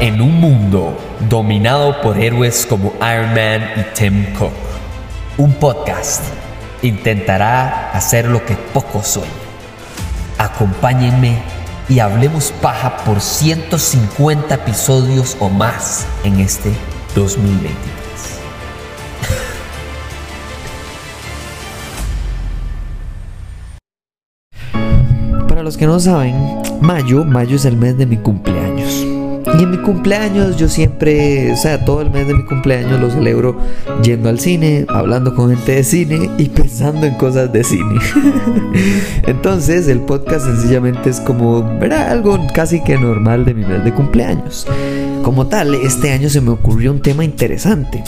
En un mundo dominado por héroes como Iron Man y Tim Cook, un podcast intentará hacer lo que pocos sueñan. Acompáñenme y hablemos paja por 150 episodios o más en este 2023. Para los que no saben, mayo, mayo es el mes de mi cumpleaños. Y en mi cumpleaños yo siempre, o sea, todo el mes de mi cumpleaños lo celebro yendo al cine, hablando con gente de cine y pensando en cosas de cine. Entonces el podcast sencillamente es como, ¿verdad? Algo casi que normal de mi mes de cumpleaños. Como tal, este año se me ocurrió un tema interesante.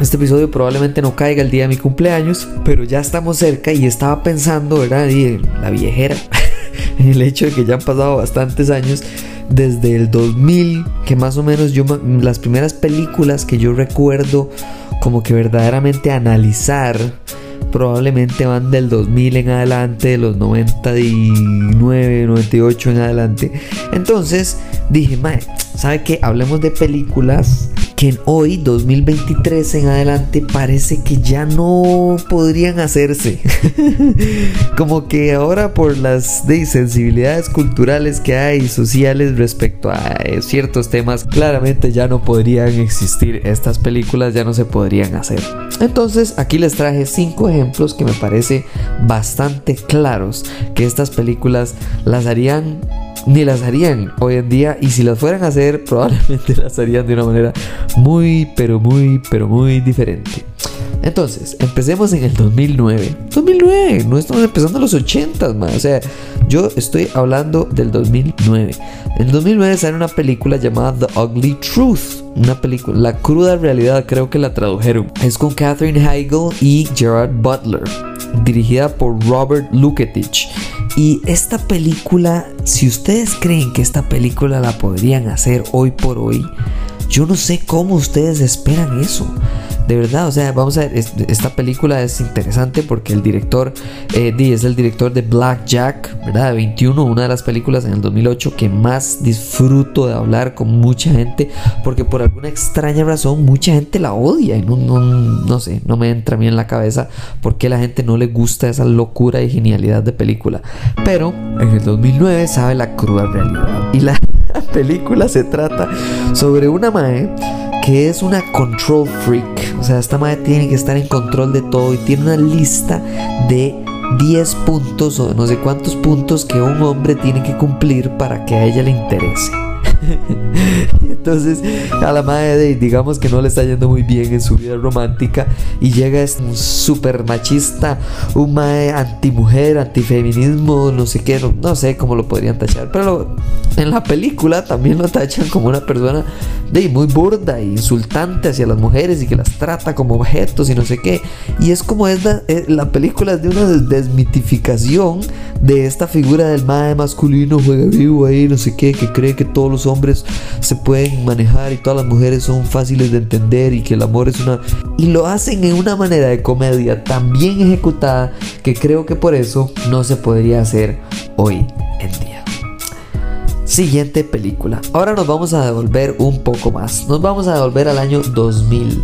Este episodio probablemente no caiga el día de mi cumpleaños, pero ya estamos cerca y estaba pensando, ¿verdad? Y la viejera, el hecho de que ya han pasado bastantes años desde el 2000, que más o menos yo las primeras películas que yo recuerdo como que verdaderamente analizar probablemente van del 2000 en adelante, de los 99, 98 en adelante. Entonces dije, mae, ¿sabe qué? Hablemos de películas que hoy, 2023 en adelante, parece que ya no podrían hacerse. Como que ahora por las de, sensibilidades culturales que hay, sociales respecto a eh, ciertos temas, claramente ya no podrían existir estas películas, ya no se podrían hacer. Entonces aquí les traje cinco ejemplos que me parece bastante claros que estas películas las harían ni las harían hoy en día y si las fueran a hacer probablemente las harían de una manera muy pero muy pero muy diferente. Entonces, empecemos en el 2009. 2009, no estamos empezando los 80, más. O sea, yo estoy hablando del 2009. En el 2009 sale una película llamada The Ugly Truth. Una película, La cruda realidad, creo que la tradujeron. Es con Katherine Heigl y Gerard Butler. Dirigida por Robert Luketich. Y esta película, si ustedes creen que esta película la podrían hacer hoy por hoy, yo no sé cómo ustedes esperan eso. De verdad, o sea, vamos a ver, esta película es interesante porque el director eh, es el director de Black Jack, ¿verdad? De 21, una de las películas en el 2008 que más disfruto de hablar con mucha gente porque por alguna extraña razón mucha gente la odia y no, no, no sé, no me entra a mí en la cabeza por qué la gente no le gusta esa locura y genialidad de película. Pero en el 2009 sabe la cruda realidad y la película se trata sobre una mae que es una control freak. O sea, esta madre tiene que estar en control de todo y tiene una lista de 10 puntos o no sé cuántos puntos que un hombre tiene que cumplir para que a ella le interese. Entonces a la madre digamos que no le está yendo muy bien en su vida romántica y llega un super machista, un mae antimujer, antifeminismo, no sé qué, no, sé cómo lo podrían tachar, pero en la película también lo tachan como una persona de muy burda e insultante hacia las mujeres y que las trata como objetos y no sé qué. Y es como es la, eh, la película es de una desmitificación de esta figura del mae masculino juega vivo ahí, no sé qué, que cree que todos los hombres se pueden manejar y todas las mujeres son fáciles de entender y que el amor es una... Y lo hacen en una manera de comedia tan bien ejecutada que creo que por eso no se podría hacer hoy en día. Siguiente película. Ahora nos vamos a devolver un poco más. Nos vamos a devolver al año 2000.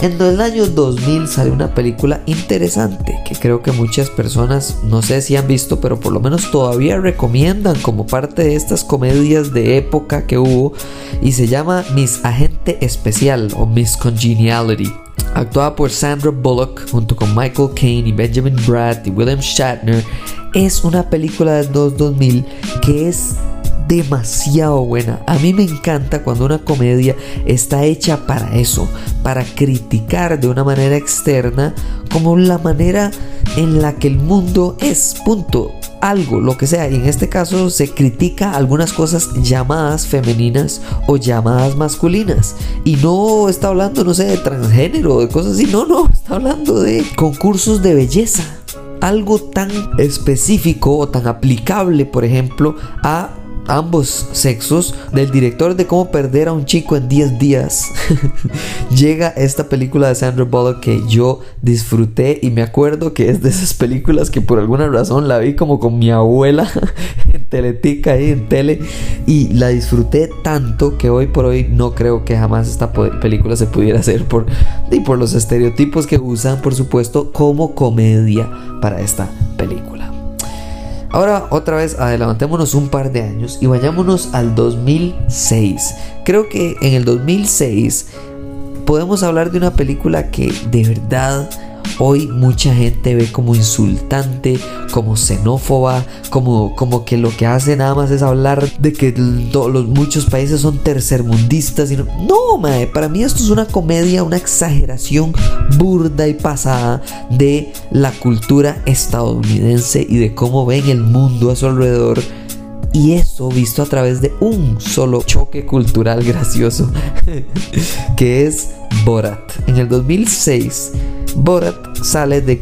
En el año 2000 sale una película interesante que creo que muchas personas, no sé si han visto, pero por lo menos todavía recomiendan como parte de estas comedias de época que hubo y se llama Miss Agente Especial o Miss Congeniality. Actuada por Sandra Bullock junto con Michael Caine y Benjamin Bratt y William Shatner, es una película del 2000 que es demasiado buena. A mí me encanta cuando una comedia está hecha para eso, para criticar de una manera externa como la manera en la que el mundo es, punto. Algo, lo que sea, y en este caso se critica algunas cosas llamadas femeninas o llamadas masculinas. Y no está hablando, no sé, de transgénero, de cosas así, no, no, está hablando de concursos de belleza algo tan específico o tan aplicable, por ejemplo, a ambos sexos, del director de cómo perder a un chico en 10 días, llega esta película de Sandra Bullock que yo disfruté y me acuerdo que es de esas películas que por alguna razón la vi como con mi abuela en Teletica ahí en tele y la disfruté tanto que hoy por hoy no creo que jamás esta película se pudiera hacer por, y por los estereotipos que usan por supuesto como comedia para esta película. Ahora otra vez adelantémonos un par de años y vayámonos al 2006. Creo que en el 2006 podemos hablar de una película que de verdad hoy mucha gente ve como insultante, como xenófoba, como, como que lo que hace nada más es hablar de que los muchos países son tercermundistas. Y no, no mae, para mí esto es una comedia, una exageración burda y pasada de la cultura estadounidense y de cómo ven el mundo a su alrededor. Y eso visto a través de un solo choque cultural gracioso, que es Borat. En el 2006 Borat sale de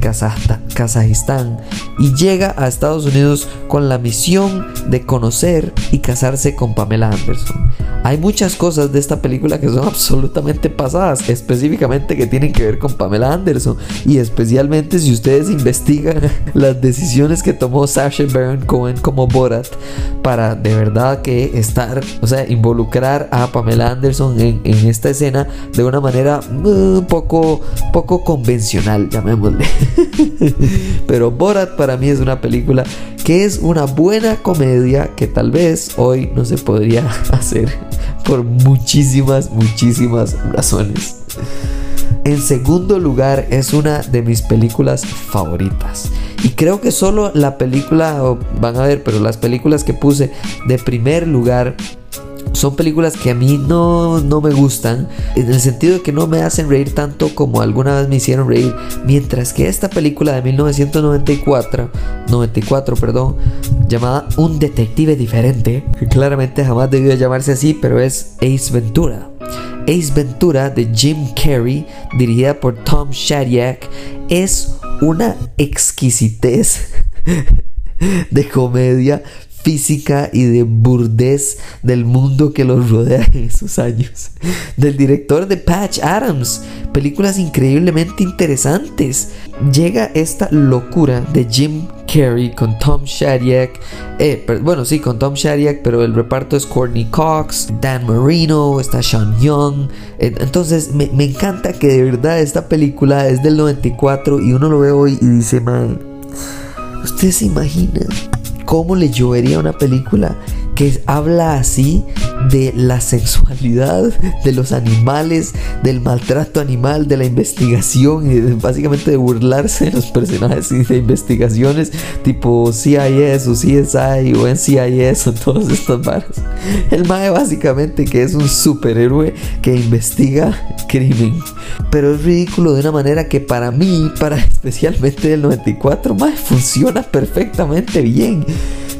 Kazajistán y llega a Estados Unidos con la misión de conocer y casarse con Pamela Anderson. Hay muchas cosas de esta película que son absolutamente pasadas, específicamente que tienen que ver con Pamela Anderson y especialmente si ustedes investigan las decisiones que tomó Sacha Baron Cohen como Borat para de verdad que estar, o sea, involucrar a Pamela Anderson en, en esta escena de una manera un uh, poco, poco convencional, llamémosle. Pero Borat para mí es una película que es una buena comedia que tal vez hoy no se podría hacer por muchísimas, muchísimas razones. En segundo lugar, es una de mis películas favoritas. Y creo que solo la película, van a ver, pero las películas que puse de primer lugar son películas que a mí no, no me gustan, en el sentido de que no me hacen reír tanto como alguna vez me hicieron reír, mientras que esta película de 1994, 94, perdón, llamada Un detective diferente, que claramente jamás debió llamarse así, pero es Ace Ventura. Ace Ventura de Jim Carrey, dirigida por Tom Shadyac, es una exquisitez de comedia física y de burdez del mundo que los rodea en esos años. Del director de Patch Adams, películas increíblemente interesantes. Llega esta locura de Jim Carrey con Tom Shadyac, eh, bueno sí con Tom Shadyac, pero el reparto es Courtney Cox, Dan Marino, está Sean Young. Entonces me, me encanta que de verdad esta película es del 94 y uno lo ve hoy y dice, man, ¿usted se imagina cómo le llovería una película que habla así de la sexualidad de los animales, del maltrato animal, de la investigación y básicamente de burlarse de los personajes y de investigaciones tipo CIS o CSI o NCIS o todas estas barras. El Mae básicamente que es un superhéroe que investiga crimen. Pero es ridículo de una manera que para mí, para especialmente del 94, Mae funciona perfectamente bien.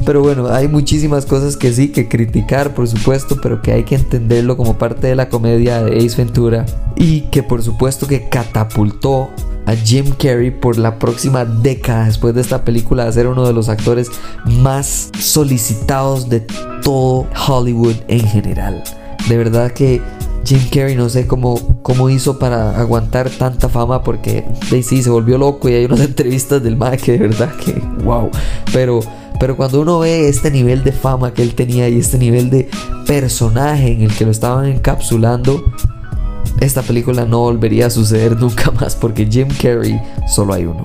Pero bueno, hay muchísimas cosas que sí que criticar, por supuesto, pero que hay que entenderlo como parte de la comedia de Ace Ventura y que por supuesto que catapultó a Jim Carrey por la próxima década después de esta película a ser uno de los actores más solicitados de todo Hollywood en general. De verdad que Jim Carrey no sé cómo, cómo hizo para aguantar tanta fama porque sí, se volvió loco y hay unas entrevistas del Mac que de verdad que wow. Pero pero cuando uno ve este nivel de fama que él tenía y este nivel de personaje en el que lo estaban encapsulando, esta película no volvería a suceder nunca más porque Jim Carrey solo hay uno.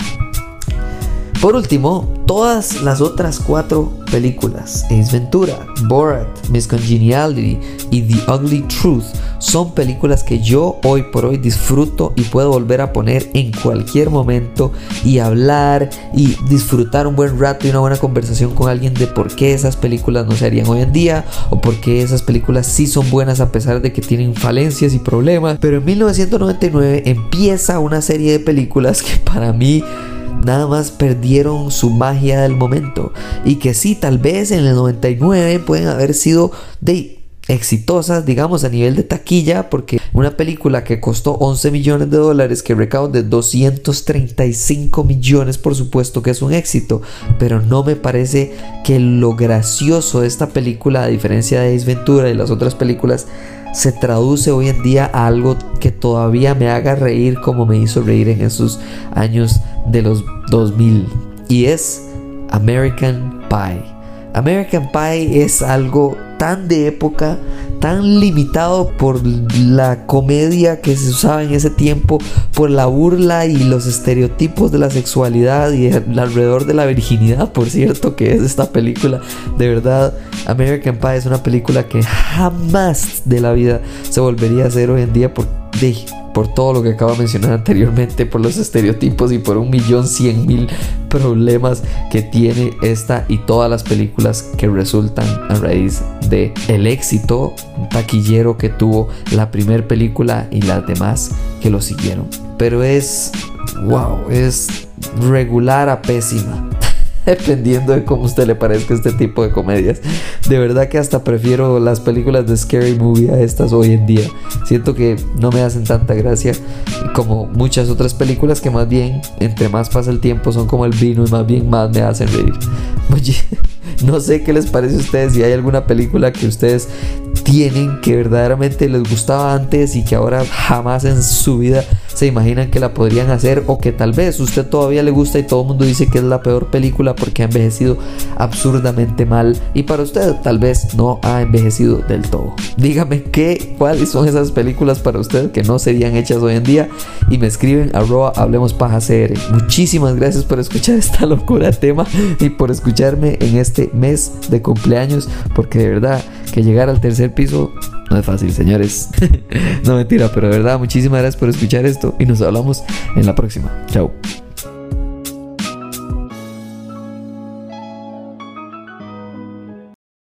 Por último, todas las otras cuatro películas, Ace Ventura, Borat, Miss Congeniality y The Ugly Truth, son películas que yo hoy por hoy disfruto y puedo volver a poner en cualquier momento y hablar y disfrutar un buen rato y una buena conversación con alguien de por qué esas películas no se harían hoy en día o por qué esas películas sí son buenas a pesar de que tienen falencias y problemas. Pero en 1999 empieza una serie de películas que para mí nada más perdieron su magia del momento y que sí, tal vez en el 99 pueden haber sido de exitosas, digamos, a nivel de taquilla, porque Una película que costó 11 millones de dólares, que recaude 235 millones, por supuesto que es un éxito, pero no me parece que lo gracioso de esta película, a diferencia de Ace Ventura y las otras películas, se traduce hoy en día a algo que todavía me haga reír como me hizo reír en esos años de los 2000 y es American Pie. American Pie es algo tan de época, tan limitado por la comedia que se usaba en ese tiempo, por la burla y los estereotipos de la sexualidad y alrededor de la virginidad, por cierto, que es esta película. De verdad, American Pie es una película que jamás de la vida se volvería a hacer hoy en día por todo lo que acabo de mencionar anteriormente, por los estereotipos y por un millón cien mil problemas que tiene esta y todas las películas que resultan a raíz de el éxito taquillero que tuvo la primera película y las demás que lo siguieron. Pero es, wow, es regular a pésima. dependiendo de cómo usted le parezca este tipo de comedias. De verdad que hasta prefiero las películas de Scary Movie a estas hoy en día. Siento que no me hacen tanta gracia como muchas otras películas que más bien, entre más pasa el tiempo, son como el vino y más bien más me hacen reír. Oye, no sé qué les parece a ustedes, si hay alguna película que ustedes tienen que verdaderamente les gustaba antes y que ahora jamás en su vida se imaginan que la podrían hacer o que tal vez usted todavía le gusta y todo el mundo dice que es la peor película porque ha envejecido absurdamente mal y para usted tal vez no ha envejecido del todo. Dígame qué, cuáles son esas películas para usted que no serían hechas hoy en día y me escriben arroba hablemos CR. Muchísimas gracias por escuchar esta locura tema y por escucharme en mes de cumpleaños porque de verdad que llegar al tercer piso no es fácil, señores. no mentira, pero de verdad, muchísimas gracias por escuchar esto y nos hablamos en la próxima. Chao.